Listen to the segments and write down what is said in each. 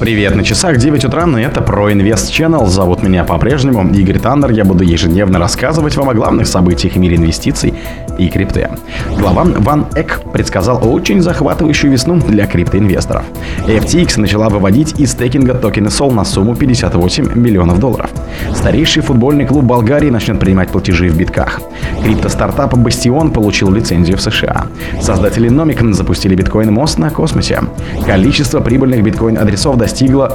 Привет, на часах 9 утра, и это про Инвест Channel. Зовут меня по-прежнему Игорь Таннер. Я буду ежедневно рассказывать вам о главных событиях в мире инвестиций и крипты. Глава Ван Эк предсказал очень захватывающую весну для криптоинвесторов. FTX начала выводить из стейкинга токены SOL на сумму 58 миллионов долларов. Старейший футбольный клуб Болгарии начнет принимать платежи в битках. Крипто-стартап Бастион получил лицензию в США. Создатели Nomik запустили биткоин-мост на космосе. Количество прибыльных биткоин-адресов достигло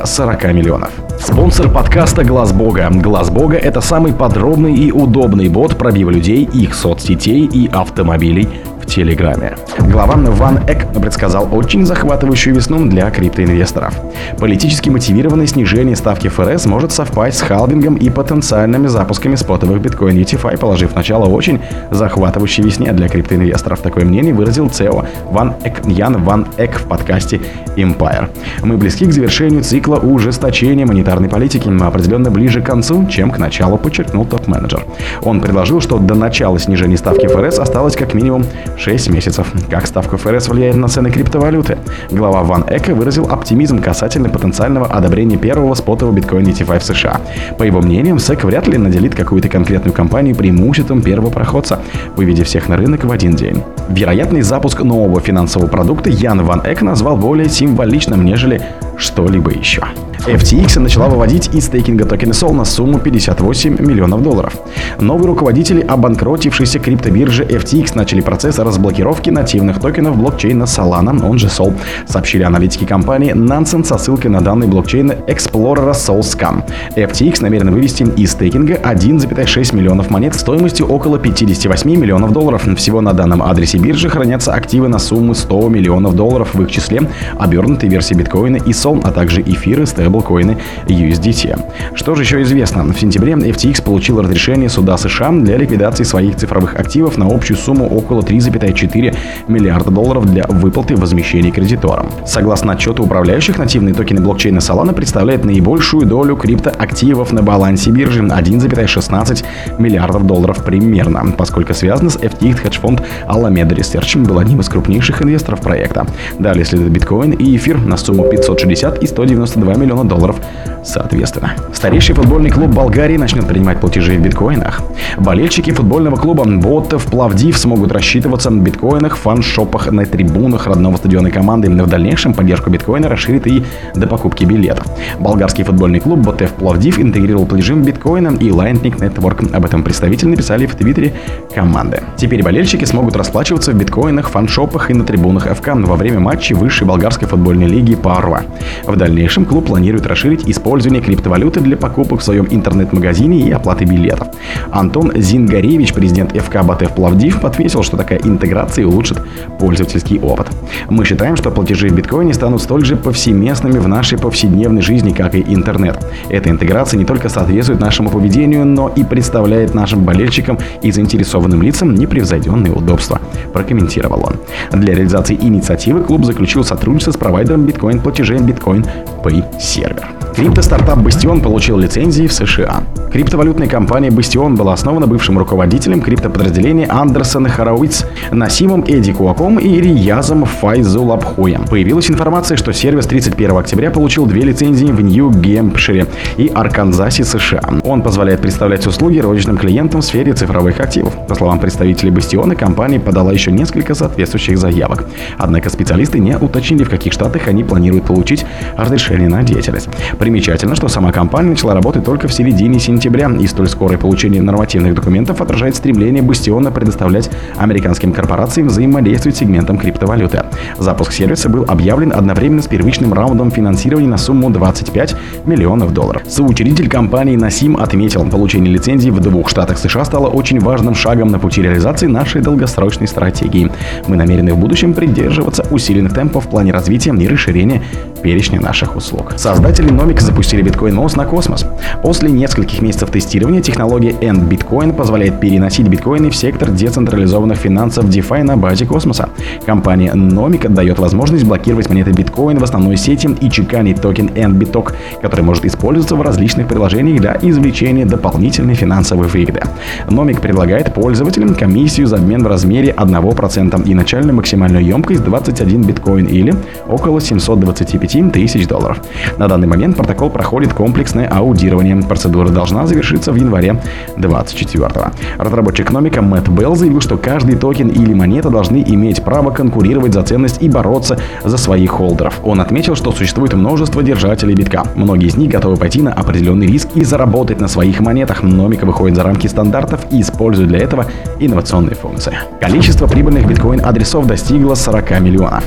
40 миллионов. Спонсор подкаста Глаз Бога. Глаз Бога это самый подробный и удобный бот пробива людей, их соцсетей и автомобилей в Телеграме. Глава Ван Эк предсказал очень захватывающую весну для криптоинвесторов. Политически мотивированное снижение ставки ФРС может совпасть с халвингом и потенциальными запусками спотовых биткоин UTFI, положив начало очень захватывающей весне для криптоинвесторов. Такое мнение выразил ЦЕО Ван Эк, Ян Ван Эк в подкасте Empire. Мы близки к завершению цикла ужесточения монетарной политики, но определенно ближе к концу, чем к началу, подчеркнул топ-менеджер. Он предложил, что до начала снижения ставки ФРС осталось как минимум 6 месяцев. Как ставка ФРС влияет на цены криптовалюты? Глава Ван Эка выразил оптимизм касательно потенциального одобрения первого спотового биткоина ETF в США. По его мнению, СЭК вряд ли наделит какую-то конкретную компанию преимуществом первого проходца, выведя всех на рынок в один день. Вероятный запуск нового финансового продукта Ян Ван Эк назвал более символичным, нежели что-либо еще. FTX начала выводить из стейкинга токены SOL на сумму 58 миллионов долларов. Новые руководители обанкротившейся криптобиржи FTX начали процесс разблокировки нативных токенов блокчейна Solana, он же SOL, сообщили аналитики компании Nansen со ссылкой на данные блокчейна Explorer SolScan. FTX намерен вывести из стейкинга 1,6 миллионов монет стоимостью около 58 миллионов долларов. Всего на данном адресе биржи хранятся активы на сумму 100 миллионов долларов, в их числе обернутые версии биткоина и SOL, а также эфиры, стейблкоины USDT. Что же еще известно? В сентябре FTX получил разрешение суда США для ликвидации своих цифровых активов на общую сумму около 3,4 миллиарда долларов для выплаты возмещений кредиторам. Согласно отчету управляющих, нативные токены блокчейна Solana представляют наибольшую долю криптоактивов на балансе биржи 1,16 миллиардов долларов примерно, поскольку связано с FTX хедж-фонд Alameda Research был одним из крупнейших инвесторов проекта. Далее следует биткоин и эфир на сумму 560 и 192 миллиона долларов соответственно. Старейший футбольный клуб Болгарии начнет принимать платежи в биткоинах. Болельщики футбольного клуба Ботов Плавдив смогут рассчитываться на биткоинах, фан-шопах на трибунах родного стадиона команды. В дальнейшем поддержку биткоина расширит и до покупки билетов. Болгарский футбольный клуб Ботев Плавдив интегрировал платежи биткоина и Lightning Network. Об этом представители написали в твиттере команды. Теперь болельщики смогут расплачиваться в биткоинах, фан-шопах и на трибунах ФК во время матчей высшей болгарской футбольной лиги Парва. В дальнейшем клуб планирует расширить использование криптовалюты для покупок в своем интернет-магазине и оплаты билетов. Антон Зингаревич, президент ФК Батев Плавдив, ответил, что такая интеграция улучшит пользовательский опыт. Мы считаем, что платежи в биткоине станут столь же повсеместными в нашей повседневной жизни, как и интернет. Эта интеграция не только соответствует нашему поведению, но и представляет нашим болельщикам и заинтересованным лицам непревзойденные удобства, прокомментировал он. Для реализации инициативы клуб заключил сотрудничество с провайдером биткоин-платежей Bitcoin Bitcoin. Pay Server. Крипто-стартап Бастион получил лицензии в США. Криптовалютная компания Бастион была основана бывшим руководителем криптоподразделения Андерсон Харовиц Насимом Эди Куаком и Риязом Файзулабхоем. Появилась информация, что сервис 31 октября получил две лицензии в Нью-Гемпшире и Арканзасе, США. Он позволяет представлять услуги розничным клиентам в сфере цифровых активов. По словам представителей Бастиона, компания подала еще несколько соответствующих заявок. Однако специалисты не уточнили, в каких штатах они планируют получить разрешение на деятельность. Примечательно, что сама компания начала работать только в середине сентября, и столь скорое получение нормативных документов отражает стремление Бастиона предоставлять американским корпорациям взаимодействовать с сегментом криптовалюты. Запуск сервиса был объявлен одновременно с первичным раундом финансирования на сумму 25 миллионов долларов. Соучредитель компании Насим отметил, получение лицензии в двух штатах США стало очень важным шагом на пути реализации нашей долгосрочной стратегии. Мы намерены в будущем придерживаться усиленных темпов в плане развития и расширения перечня наших услуг. Создатели Nomic запустили биткоин Мост на космос. После нескольких месяцев тестирования технология End Bitcoin позволяет переносить биткоины в сектор децентрализованных финансов DeFi на базе космоса. Компания Nomic дает возможность блокировать монеты биткоин в основной сети и чеканить токен NBTOC, который может использоваться в различных приложениях для извлечения дополнительной финансовой выгоды. Nomic предлагает пользователям комиссию за обмен в размере 1% и начальную максимальную емкость 21 биткоин или около 725 тысяч долларов. Долларов. На данный момент протокол проходит комплексное аудирование. Процедура должна завершиться в январе 2024 Разработчик экономика Мэтт Белл заявил, что каждый токен или монета должны иметь право конкурировать за ценность и бороться за своих холдеров. Он отметил, что существует множество держателей битка. Многие из них готовы пойти на определенный риск и заработать на своих монетах. Номика выходит за рамки стандартов и использует для этого инновационные функции. Количество прибыльных биткоин-адресов достигло 40 миллионов.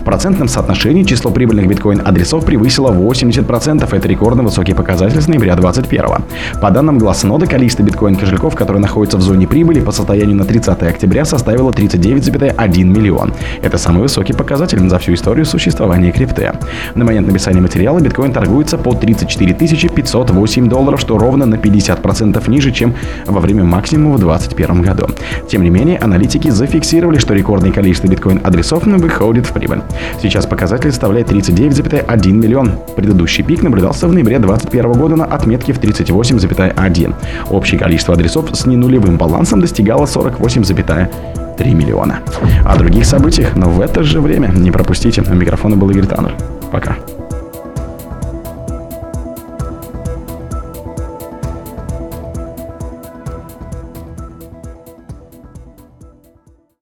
В процентном соотношении число прибыльных биткоин-адресов превысило 80%. Это рекордно высокий показатель с ноября 2021. По данным Гласснода, количество биткоин-кошельков, которые находятся в зоне прибыли по состоянию на 30 октября составило 39,1 миллион. Это самый высокий показатель за всю историю существования крипты. На момент написания материала биткоин торгуется по 34 508 долларов, что ровно на 50% ниже, чем во время максимума в 2021 году. Тем не менее, аналитики зафиксировали, что рекордное количество биткоин-адресов выходит в прибыль. Сейчас показатель составляет 39,1 миллион. Предыдущий пик наблюдался в ноябре 2021 года на отметке в 38,1. Общее количество адресов с ненулевым балансом достигало 48,3 миллиона. О других событиях, но в это же время не пропустите. У микрофона был Игорь Таннер. Пока.